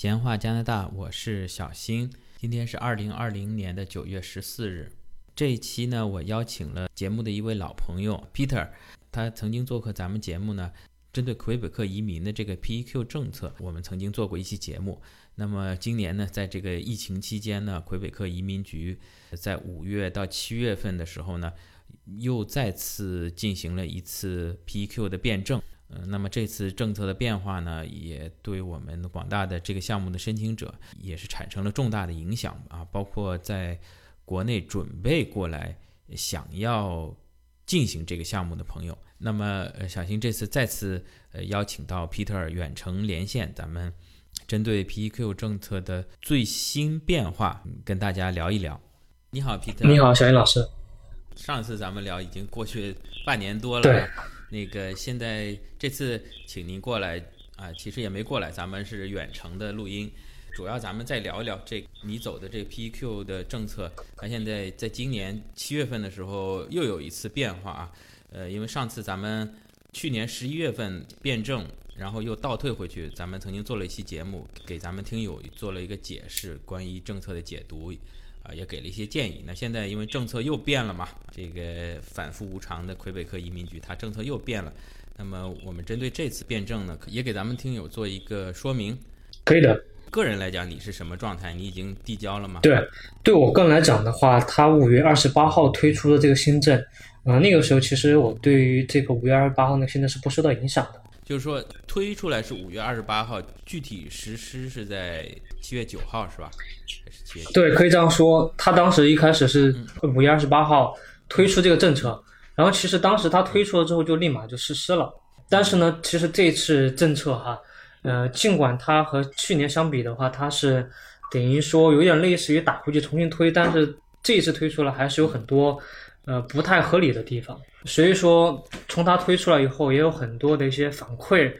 闲话加拿大，我是小新。今天是二零二零年的九月十四日。这一期呢，我邀请了节目的一位老朋友 Peter，他曾经做客咱们节目呢。针对魁北克移民的这个 PEQ 政策，我们曾经做过一期节目。那么今年呢，在这个疫情期间呢，魁北克移民局在五月到七月份的时候呢，又再次进行了一次 PEQ 的辩证。呃，那么这次政策的变化呢，也对我们广大的这个项目的申请者也是产生了重大的影响啊，包括在国内准备过来想要进行这个项目的朋友。那么，呃，小新这次再次呃邀请到 Peter 远程连线，咱们针对 PEQ 政策的最新变化跟大家聊一聊。你好，Peter。你好，小新老师。上次咱们聊已经过去半年多了。对。那个现在这次请您过来啊，其实也没过来，咱们是远程的录音，主要咱们再聊一聊这你走的这 PQ 的政策。它现在在今年七月份的时候又有一次变化啊，呃，因为上次咱们去年十一月份辩证，然后又倒退回去，咱们曾经做了一期节目，给咱们听友做了一个解释，关于政策的解读。啊，也给了一些建议。那现在因为政策又变了嘛，这个反复无常的魁北克移民局，它政策又变了。那么我们针对这次辩证呢，也给咱们听友做一个说明。可以的。个人来讲，你是什么状态？你已经递交了吗？对，对我个人来讲的话，他五月二十八号推出的这个新政，嗯，那个时候其实我对于这个五月二十八号那个新政是不受到影响的。就是说推出来是五月二十八号，具体实施是在七月九号，是吧？对，可以这样说。他当时一开始是五月二十八号推出这个政策，然后其实当时他推出了之后就立马就实施了。但是呢，其实这次政策哈，呃，尽管它和去年相比的话，它是等于说有点类似于打回去重新推，但是这一次推出了还是有很多呃不太合理的地方。所以说，从它推出来以后，也有很多的一些反馈，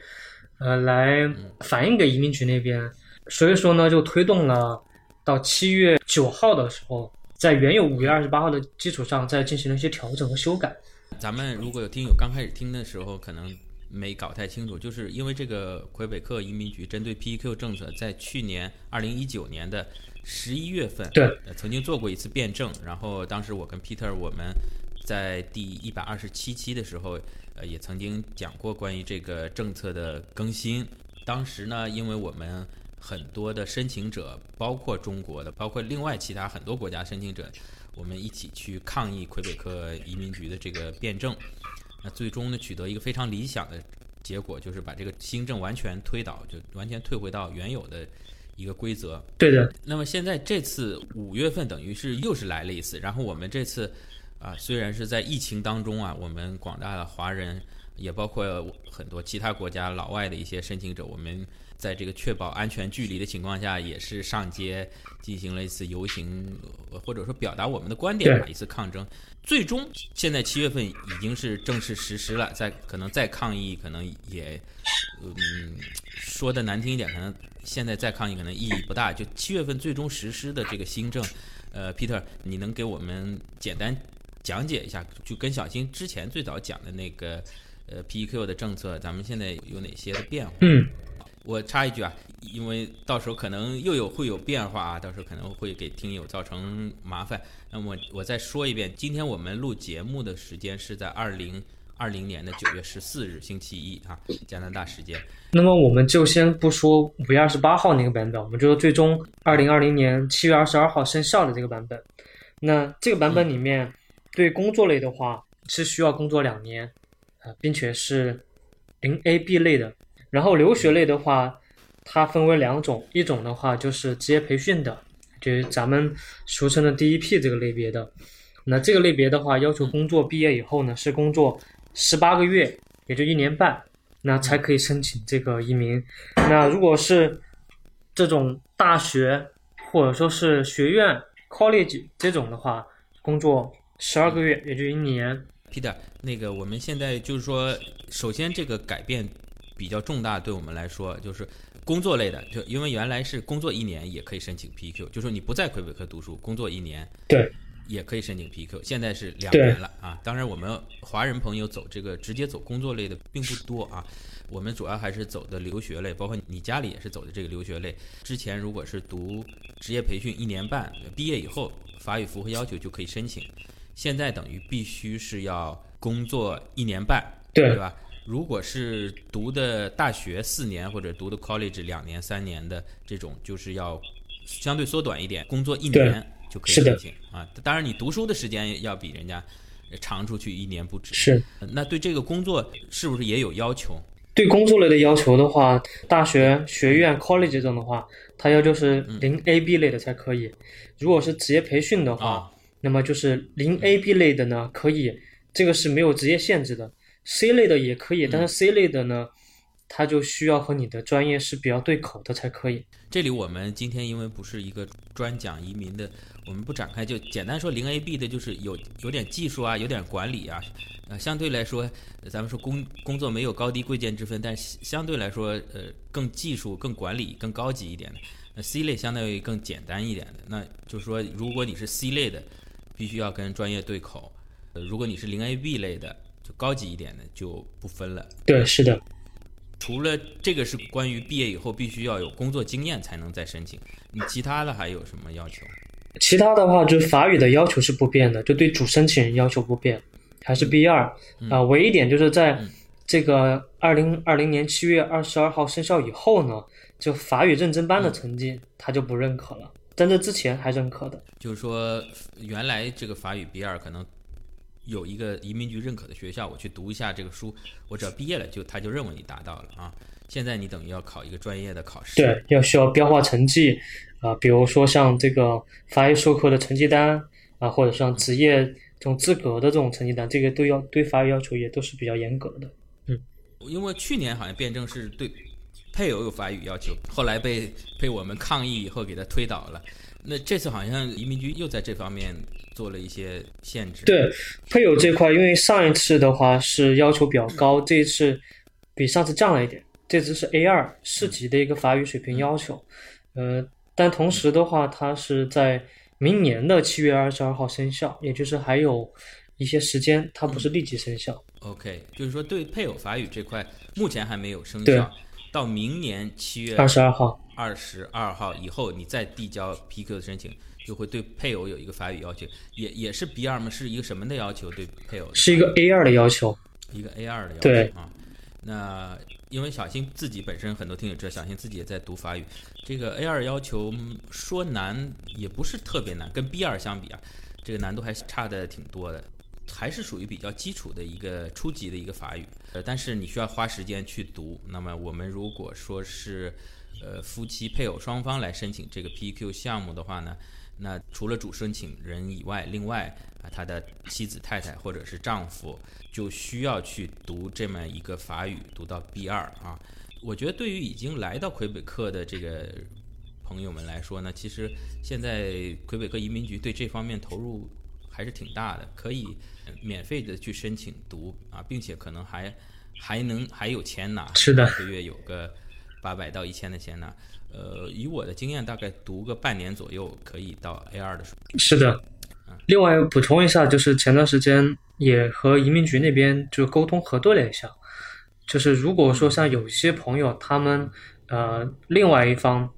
呃，来反映给移民局那边。所以说呢，就推动了到七月九号的时候，在原有五月二十八号的基础上，再进行了一些调整和修改。咱们如果有听友刚开始听的时候，可能没搞太清楚，就是因为这个魁北克移民局针对 PEQ 政策，在去年二零一九年的十一月份，对，曾经做过一次辩证。然后当时我跟 Peter 我们。在第一百二十七期的时候，呃，也曾经讲过关于这个政策的更新。当时呢，因为我们很多的申请者，包括中国的，包括另外其他很多国家申请者，我们一起去抗议魁北克移民局的这个辩证。那最终呢，取得一个非常理想的结果，就是把这个新政完全推倒，就完全退回到原有的一个规则。对的。那么现在这次五月份，等于是又是来了一次，然后我们这次。啊，虽然是在疫情当中啊，我们广大的华人，也包括很多其他国家老外的一些申请者，我们在这个确保安全距离的情况下，也是上街进行了一次游行，或者说表达我们的观点吧，一次抗争。最终，现在七月份已经是正式实施了，再可能再抗议，可能也，嗯，说的难听一点，可能现在再抗议可能意义不大。就七月份最终实施的这个新政，呃，Peter，你能给我们简单？讲解一下，就跟小新之前最早讲的那个，呃，PEQ 的政策，咱们现在有哪些的变化？嗯，我插一句啊，因为到时候可能又有会有变化啊，到时候可能会给听友造成麻烦。那么我再说一遍，今天我们录节目的时间是在二零二零年的九月十四日星期一啊，加拿大时间。那么我们就先不说五月二十八号那个版本，我们就说最终二零二零年七月二十二号生效的这个版本。那这个版本里面。对工作类的话是需要工作两年，啊，并且是零 A B 类的。然后留学类的话，它分为两种，一种的话就是职业培训的，就是咱们俗称的第一批这个类别的。那这个类别的话，要求工作毕业以后呢，是工作十八个月，也就一年半，那才可以申请这个移民。那如果是这种大学或者说是学院 college 这种的话，工作。十二个月，也就一年。Peter，那个我们现在就是说，首先这个改变比较重大，对我们来说就是工作类的，就因为原来是工作一年也可以申请 PQ，就说你不在魁北克读书，工作一年，对，也可以申请 PQ，现在是两年了啊。当然，我们华人朋友走这个直接走工作类的并不多啊。我们主要还是走的留学类，包括你家里也是走的这个留学类。之前如果是读职业培训一年半，毕业以后法语符合要求就可以申请。现在等于必须是要工作一年半，对对吧？如果是读的大学四年或者读的 college 两年、三年的这种，就是要相对缩短一点，工作一年就可以申请啊。当然，你读书的时间要比人家长出去一年不止。是那对这个工作是不是也有要求？对工作类的要求的话，大学、学院、college 这种的话，它要就是零 AB 类的才可以。如果是职业培训的话，啊那么就是零 AB 类的呢，可以，这个是没有职业限制的。C 类的也可以，但是 C 类的呢，它就需要和你的专业是比较对口的才可以。这里我们今天因为不是一个专讲移民的，我们不展开，就简单说零 AB 的，就是有有点技术啊，有点管理啊，呃，相对来说，咱们说工工作没有高低贵贱之分，但是相对来说，呃，更技术、更管理、更高级一点的。那 C 类相当于更简单一点的，那就是说，如果你是 C 类的，必须要跟专业对口；呃，如果你是零 AB 类的，就高级一点的就不分了。对，是的，除了这个是关于毕业以后必须要有工作经验才能再申请，你其他的还有什么要求？其他的话，就是法语的要求是不变的，就对主申请人要求不变，还是 B 二啊。唯一一点就是在这个二零二零年七月二十二号生效以后呢，就法语认证班的成绩他就不认可了，在这之前还认可的。就是说，原来这个法语 B 二可能有一个移民局认可的学校，我去读一下这个书，我只要毕业了就他就认为你达到了啊。现在你等于要考一个专业的考试，对，要需要标化成绩啊、比如说像这个法语授课的成绩单啊、或者像职业这种资格的这种成绩单，这个都要对法语要求也都是比较严格的。嗯因为去年好像辩证是对配偶有法语要求，后来被被我们抗议以后给他推倒了。那这次好像移民局又在这方面做了一些限制。对配偶这块，因为上一次的话是要求比较高，这一次比上次降了一点，这次是 A 二市级的一个法语水平要求。呃，但同时的话，它是在明年的七月二十二号生效，也就是还有一些时间，它不是立即生效。OK，就是说对配偶法语这块目前还没有生对效，到明年七月二十二号，二十二号以后，你再递交 PQ 的申请，就会对配偶有一个法语要求，也也是 B 二吗？是一个什么的要求？对配偶是一个 A 二的要求。一个 A 二的要对求啊。那因为小新自己本身很多听友知道，小新自己也在读法语，这个 A 二要求嗯说难也不是特别难，跟 B 二相比啊，这个难度还是差的挺多的。还是属于比较基础的一个初级的一个法语，呃，但是你需要花时间去读。那么我们如果说是，呃，夫妻配偶双方来申请这个 PQ 项目的话呢，那除了主申请人以外，另外啊，他的妻子、太太或者是丈夫就需要去读这么一个法语，读到 B 二啊。我觉得对于已经来到魁北克的这个朋友们来说呢，其实现在魁北克移民局对这方面投入还是挺大的，可以呃免费的去申请读啊，并且可能还还能还有钱拿，是的一个月有个八百到一千的钱拿。呃，以我的经验，大概读个半年左右可以到 A 二的水平。是的。另外补充一下，就是前段时间也和移民局那边就沟通核对了一下，就是如果说像有一些朋友他们呃另外一方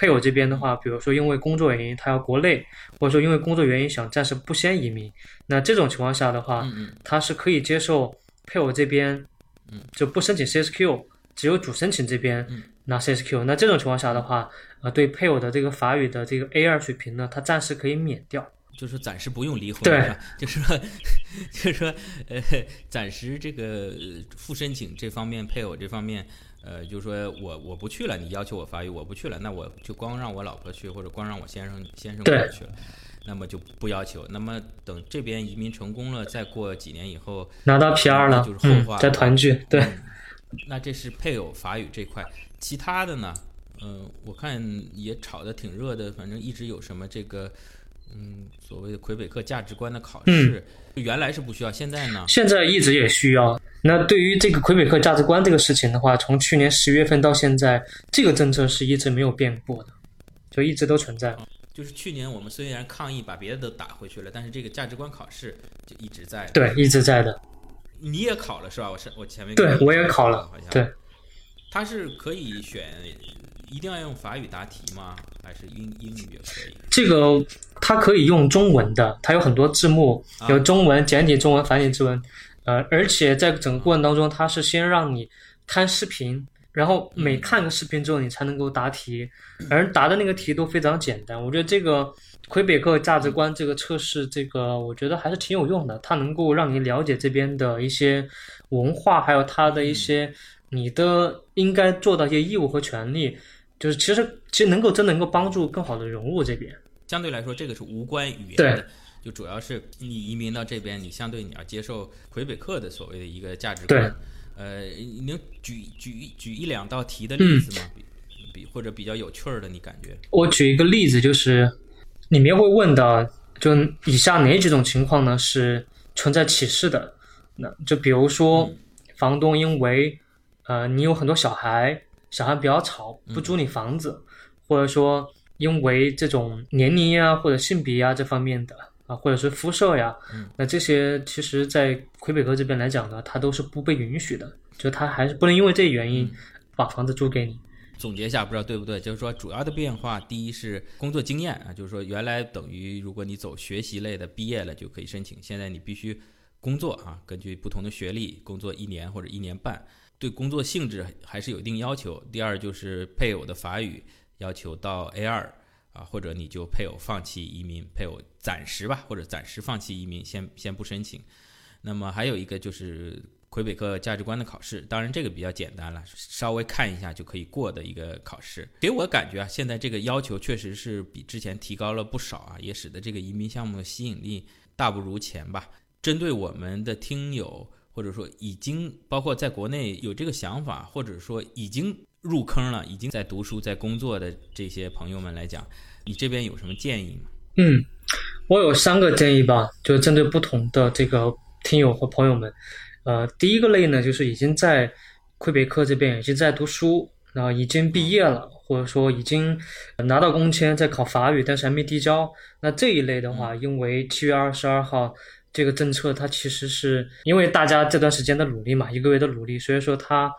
配偶这边的话，比如说因为工作原因他要国内，或者说因为工作原因想暂时不先移民，那这种情况下的话，嗯嗯。他是可以接受配偶这边就不申请 CSQ，只有主申请这边嗯。拿 CSQ。那这种情况下的话，呃，对配偶的这个法语的这个 A 二水平呢，他暂时可以免掉。就是暂时不用离婚，对。就是说，就是说，呃，暂时这个呃复申请这方面，配偶这方面，呃，就是说我我不去了，你要求我法语，我不去了，那我就光让我老婆去，或者光让我先生先生过去了，那么就不要求。那么等这边移民成功了，再过几年以后拿到 PR 了就是，后嗯话，了再团聚，对。嗯那这是配偶法语这块，其他的呢？嗯、我看也炒得挺热的，反正一直有什么这个，嗯，所谓的魁北克价值观的考试，原来是不需要，现在呢？现在一直也需要。那对于这个魁北克价值观这个事情的话，从去年十月份到现在，这个政策是一直没有变过的，就一直都存在。就是去年我们虽然抗议把别的都打回去了，但是这个价值观考试就一直在。对，一直在的。你也考了是吧？我是我前面对我也考了，好像对。它是可以选，一定要用法语答题吗？还是英英语也可以？这个它可以用中文的，它有很多字幕，有中文、简体中文、繁体中文。呃，而且在整个过程当中，它是先让你看视频，然后每看个视频之后，你才能够答题，而答的那个题都非常简单。我觉得这个魁北克价值观这个测试，这个我觉得还是挺有用的，它能够让你了解这边的一些文化，还有它的一些。你的应该做到一些义务和权利，就是其实其实能够真能够帮助更好的融入这边。相对来说，这个是无关语言的，就主要是你移民到这边，你相对你要接受魁北克的所谓的一个价值观。呃，你能举举举一两道题的例子吗？比比或者比较有趣儿的，你感觉？我举一个例子，就是里面会问的，就以下哪几种情况呢是存在歧视的？那就比如说，房东因为呃，你有很多小孩，小孩比较吵，不租你房子，或者说因为这种年龄呀或者性别呀这方面的啊，或者是肤色呀，那这些其实，在魁北克这边来讲呢，它都是不被允许的，就它还是不能因为这原因把房子租给你。总结一下，不知道对不对？就是说，主要的变化，第一是工作经验啊，就是说原来等于如果你走学习类的，毕业了就可以申请，现在你必须工作啊，根据不同的学历工作一年或者一年半。对工作性质还是有一定要求。第二就是配偶的法语要求到 A 二啊，或者你就配偶放弃移民，配偶暂时吧，或者暂时放弃移民，先先不申请。那么还有一个就是魁北克价值观的考试，当然这个比较简单了，稍微看一下就可以过的一个考试。给我感觉啊，现在这个要求确实是比之前提高了不少啊，也使得这个移民项目的吸引力大不如前吧。针对我们的听友。或者说已经包括在国内有这个想法，或者说已经入坑了，已经在读书、在工作的这些朋友们来讲，你这边有什么建议吗？嗯，我有三个建议吧，就是针对不同的这个听友和朋友们。呃，第一个类呢，就是已经在魁北克这边已经在读书，然后已经毕业了，或者说已经拿到工签，在考法语，但是还没递交。那这一类的话，因为七月二十二号。这个政策它其实是因为大家这段时间的努力嘛，一个月的努力，所以说它，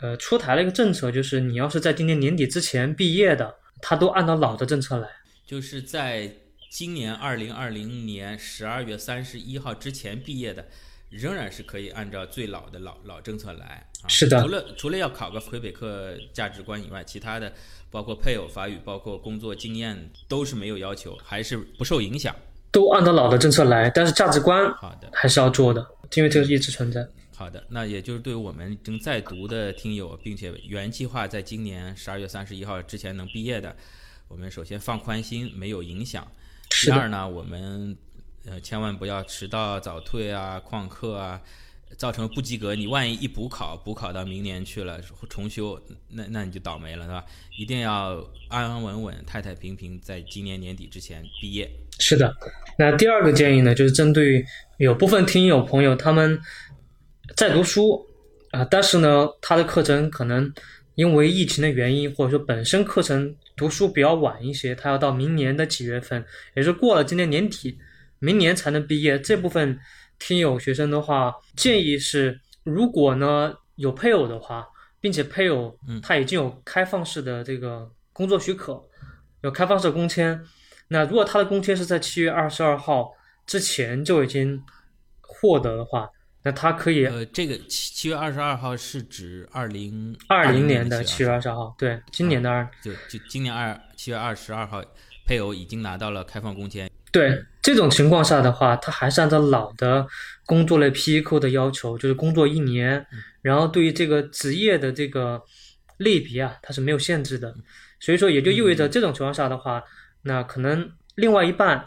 呃，出台了一个政策，就是你要是在今年年底之前毕业的，它都按照老的政策来。就是在今年二零二零年十二月三十一号之前毕业的，仍然是可以按照最老的老老政策来。是的。除了除了要考个魁北克价值观以外，其他的包括配偶法语、包括工作经验都是没有要求，还是不受影响。都按照老的政策来，但是价值观好的还是要做的，因为这个一直存在。好的，那也就是对于我们正在读的听友，并且原计划在今年十二月三十一号之前能毕业的，我们首先放宽心，没有影响。第二呢，我们呃千万不要迟到早退啊、旷课啊，造成不及格。你万一一补考，补考到明年去了重修，那那你就倒霉了，是吧？一定要安安稳稳、太太平平，在今年年底之前毕业。是的，那第二个建议呢，就是针对有部分听友朋友他们在读书啊，但是呢，他的课程可能因为疫情的原因，或者说本身课程读书比较晚一些，他要到明年的几月份，也是过了今年年底，明年才能毕业。这部分听友学生的话，建议是，如果呢有配偶的话，并且配偶他已经有开放式的这个工作许可，有开放式工签。那如果他的工签是在七月二十二号之前就已经获得的话，那他可以呃，这个七七月二十二号是指二零二零年的七月二十二号，对，今年的二就就今年二七月二十二号，配偶已经拿到了开放工签。对这种情况下的话，他还是按照老的工作类 P E Q 的要求，就是工作一年，然后对于这个职业的这个类别啊，它是没有限制的，所以说也就意味着这种情况下的话。那可能另外一半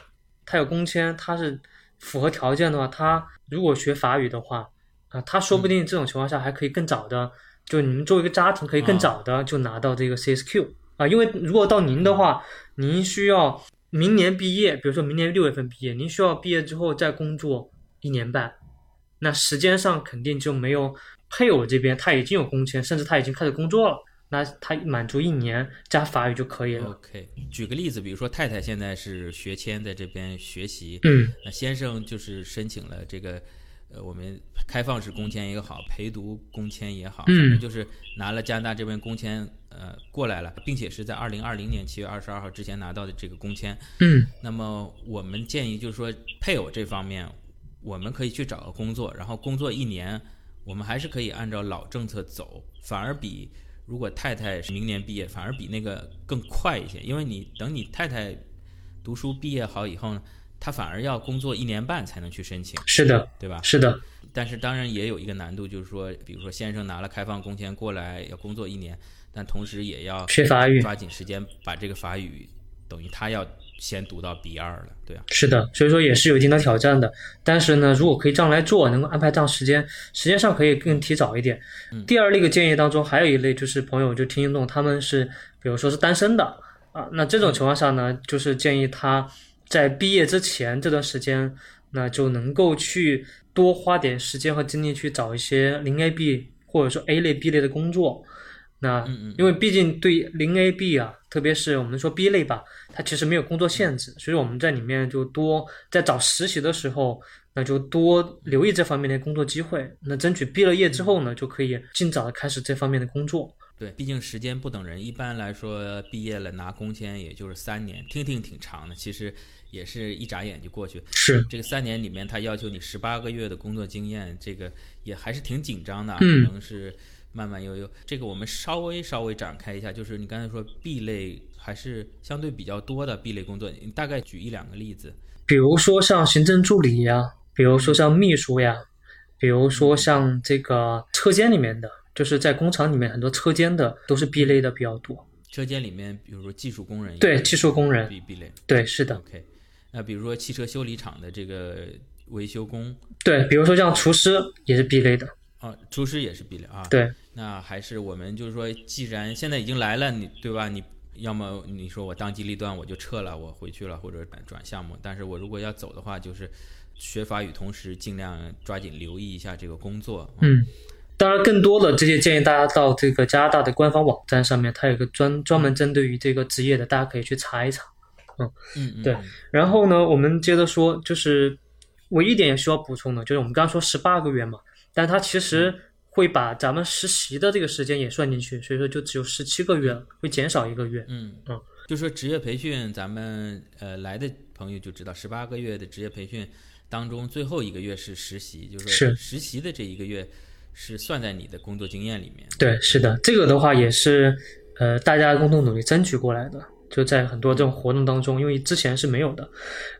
他有工签，他是符合条件的话，他如果学法语的话，啊，他说不定这种情况下还可以更早的，就你们作为一个家庭可以更早的就拿到这个 CSQ 啊，因为如果到您的话，您需要明年毕业，比如说明年六月份毕业，您需要毕业之后再工作一年半，那时间上肯定就没有配偶这边他已经有工签，甚至他已经开始工作了。那他满足一年加法语就可以了。OK，举个例子，比如说太太现在是学签在这边学习，嗯那先生就是申请了这个，呃，我们开放式工签也好，陪读工签也好，嗯反正就是拿了加拿大这边工签，呃，过来了，并且是在二零二零年七月二十二号之前拿到的这个工签。嗯那么我们建议就是说，配偶这方面，我们可以去找个工作，然后工作一年，我们还是可以按照老政策走，反而比如果太太是明年毕业，反而比那个更快一些，因为你等你太太读书毕业好以后呢，她反而要工作一年半才能去申请，是的，对吧？是的，但是当然也有一个难度，就是说，比如说先生拿了开放工签过来要工作一年，但同时也要学法语抓紧时间把这个法语，等于他要先读到 B 二了，对啊。是的，所以说也是有一定的挑战的。但是呢，如果可以这样来做，能够安排这样时间，时间上可以更提早一点。第二类个建议当中，还有一类就是朋友就听众他们是，比如说是单身的啊，那这种情况下呢，就是建议他在毕业之前这段时间，那就能够去多花点时间和精力去找一些零 A B 或者说 A 类、B 类的工作。那因为毕竟对零 A、B 啊，特别是我们说 B 类吧，它其实没有工作限制，所以我们在里面就多在找实习的时候，那就多留意这方面的工作机会。那争取毕了业之后呢，就可以尽早的开始这方面的工作。对，毕竟时间不等人，一般来说毕业了拿工签也就是三年，听听挺长的，其实也是一眨眼就过去。是，这个三年里面，他要求你十八个月的工作经验，这个也还是挺紧张的啊，嗯可能是慢慢悠悠。这个我们稍微稍微展开一下，就是你刚才说 B 类还是相对比较多的 B 类工作，你大概举一两个例子。比如说像行政助理呀，比如说像秘书呀，比如说像这个车间里面的，就是在工厂里面很多车间的都是 B 类的比较多。车间里面，比如说技术工人对，技术工人，B B 类。对，是的，OK，那比如说汽车修理厂的这个维修工对，比如说像厨师也是 B 类的，啊，厨师也是 B 类啊。对，那还是我们就是说，既然现在已经来了，你对吧？你要么你说我当机立断我就撤了，我回去了，或者转转项目。但是我如果要走的话，就是学法语，同时尽量抓紧留意一下这个工作。啊嗯，当然，更多的这些建议大家到这个加拿大的官方网站上面，它有一个专专门针对于这个职业的，大家可以去查一查。嗯嗯，对。嗯。然后呢，我们接着说，就是我一一点也需要补充的，就是我们刚刚说十八个月嘛，但它其实会把咱们实习的这个时间也算进去，所以说就只有十七个月了，会减少一个月。嗯。嗯，就说职业培训，咱们呃来的朋友就知道，十八个月的职业培训当中，最后一个月是实习，就是实习的这一个月是是算在你的工作经验里面。对，是的，这个的话也是呃大家共同努力争取过来的，就在很多这种活动当中，因为之前是没有的。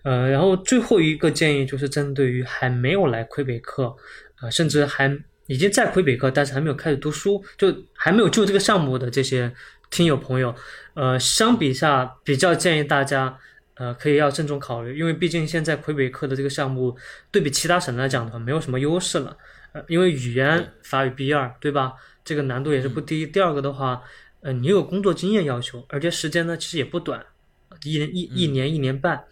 呃，然后最后一个建议就是针对于还没有来魁北克，呃，甚至还已经在魁北克，但是还没有开始读书，就还没有就这个项目的这些听友朋友，呃，相比下比较建议大家。呃，可以要慎重考虑，因为毕竟现在魁北克的这个项目对比其他省来讲的话，没有什么优势了。呃，因为语言法语 B 二，对吧？这个难度也是不低。第二个的话，呃，你有工作经验要求，而且时间呢其实也不短，一年一一年一年半，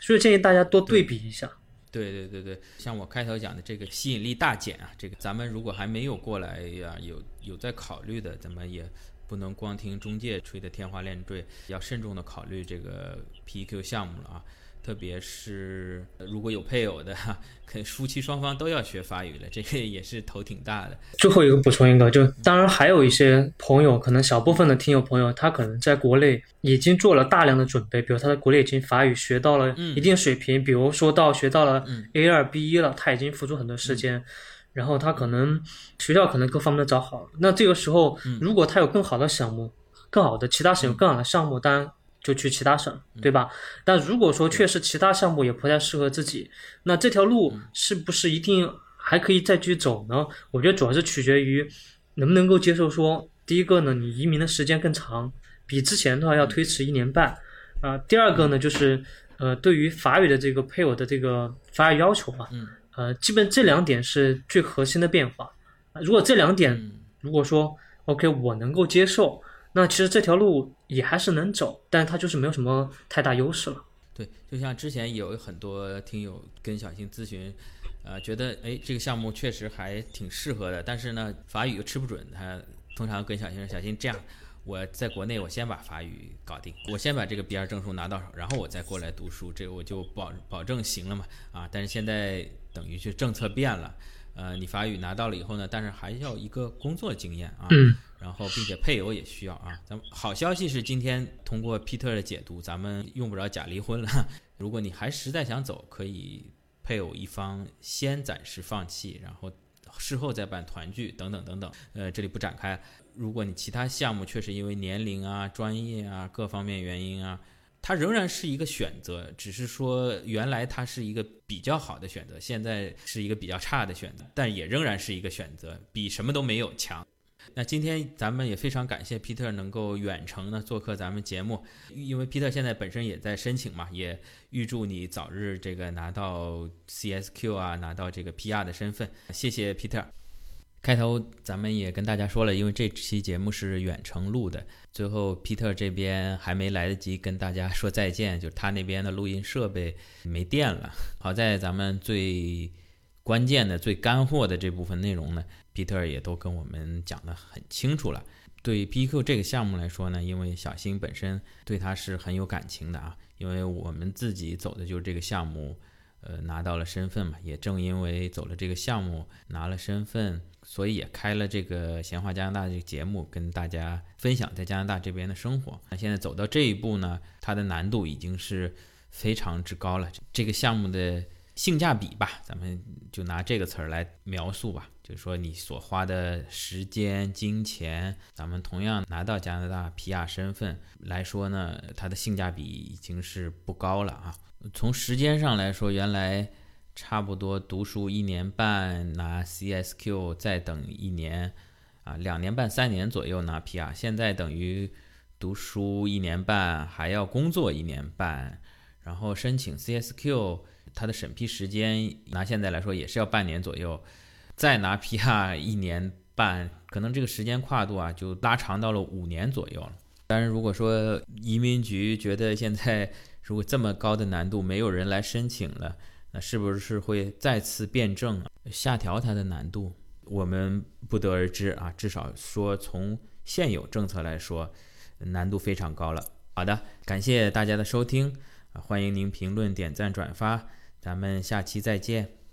所以建议大家多对比一下。对对对对，像我开头讲的这个吸引力大减啊，这个咱们如果还没有过来呀，有有在考虑的，咱们也不能光听中介吹的天花乱坠，要慎重的考虑这个 PEQ 项目了啊。特别是呃如果有配偶的，哈，可夫妻双方都要学法语了，这个也是头挺大的。最后一个补充一个，就当然还有一些朋友，可能小部分的听友朋友，他可能在国内已经做了大量的准备，比如他在国内已经法语学到了一定水平，比如说到学到了 A 二 B 一了，他已经付出很多时间。然后他可能学校可能各方面都找好了，那这个时候如果他有更好的项目，更好的其他省有更好的项目，当然就去其他省，对吧？但如果说确实其他项目也不太适合自己，那这条路是不是一定还可以再去走呢？我觉得主要是取决于能不能够接受说，第一个呢，你移民的时间更长，比之前的话要推迟一年半，啊、第二个呢就是呃，对于法语的这个配偶的这个法语要求吧，嗯呃，基本这两点是最核心的变化。啊如果这两点嗯如果说 OK 我能够接受，那其实这条路也还是能走，但是它就是没有什么太大优势了。对，就像之前有很多听友跟小新咨询，呃，觉得哎这个项目确实还挺适合的，但是呢法语又吃不准，他通常跟小新说小新这样，我在国内我先把法语搞定，我先把这个 B 二证书拿到手，然后我再过来读书，这我就保保证行了嘛啊！但是现在等于是政策变了，呃，你法语拿到了以后呢，但是还要一个工作经验啊，嗯然后并且配偶也需要啊。咱们好消息是今天通过 Peter 的解读，咱们用不着假离婚了。如果你还实在想走，可以配偶一方先暂时放弃，然后事后再办团聚等等等等。呃，这里不展开。如果你其他项目确实因为年龄啊、专业啊各方面原因啊，它仍然是一个选择，只是说原来它是一个比较好的选择，现在是一个比较差的选择，但也仍然是一个选择，比什么都没有强。那今天咱们也非常感谢皮特能够远程呢做客咱们节目，因为皮特现在本身也在申请嘛，也预祝你早日这个拿到 CSQ 啊，拿到这个 PR 的身份。谢谢皮特。开头咱们也跟大家说了，因为这期节目是远程录的，最后皮特这边还没来得及跟大家说再见，就他那边的录音设备没电了。好在咱们最关键的、最干货的这部分内容呢皮特也都跟我们讲得很清楚了。对 PQ 这个项目来说呢，因为小新本身对他是很有感情的啊，因为我们自己走的就是这个项目。呃，拿到了身份嘛，也正因为走了这个项目，拿了身份，所以也开了这个闲话加拿大这个节目，跟大家分享在加拿大这边的生活。那现在走到这一步呢，它的难度已经是非常之高了。这个项目的性价比吧，咱们就拿这个词儿来描述吧，就是说你所花的时间、金钱，咱们同样拿到加拿大 PR 身份来说呢，它的性价比已经是不高了啊。从时间上来说，原来差不多读书一年半拿 CSQ，再等一年，啊，两年半三年左右拿 PR，现在等于读书一年半，还要工作一年半，然后申请 CSQ，它的审批时间拿现在来说也是要半年左右，再拿 PR 一年半，可能这个时间跨度啊就拉长到了五年左右了。当然，如果说移民局觉得现在如果这么高的难度没有人来申请了，那是不是会再次变证下调它的难度？我们不得而知啊。至少说从现有政策来说，难度非常高了。好的，感谢大家的收听啊，欢迎您评论、点赞、转发，咱们下期再见。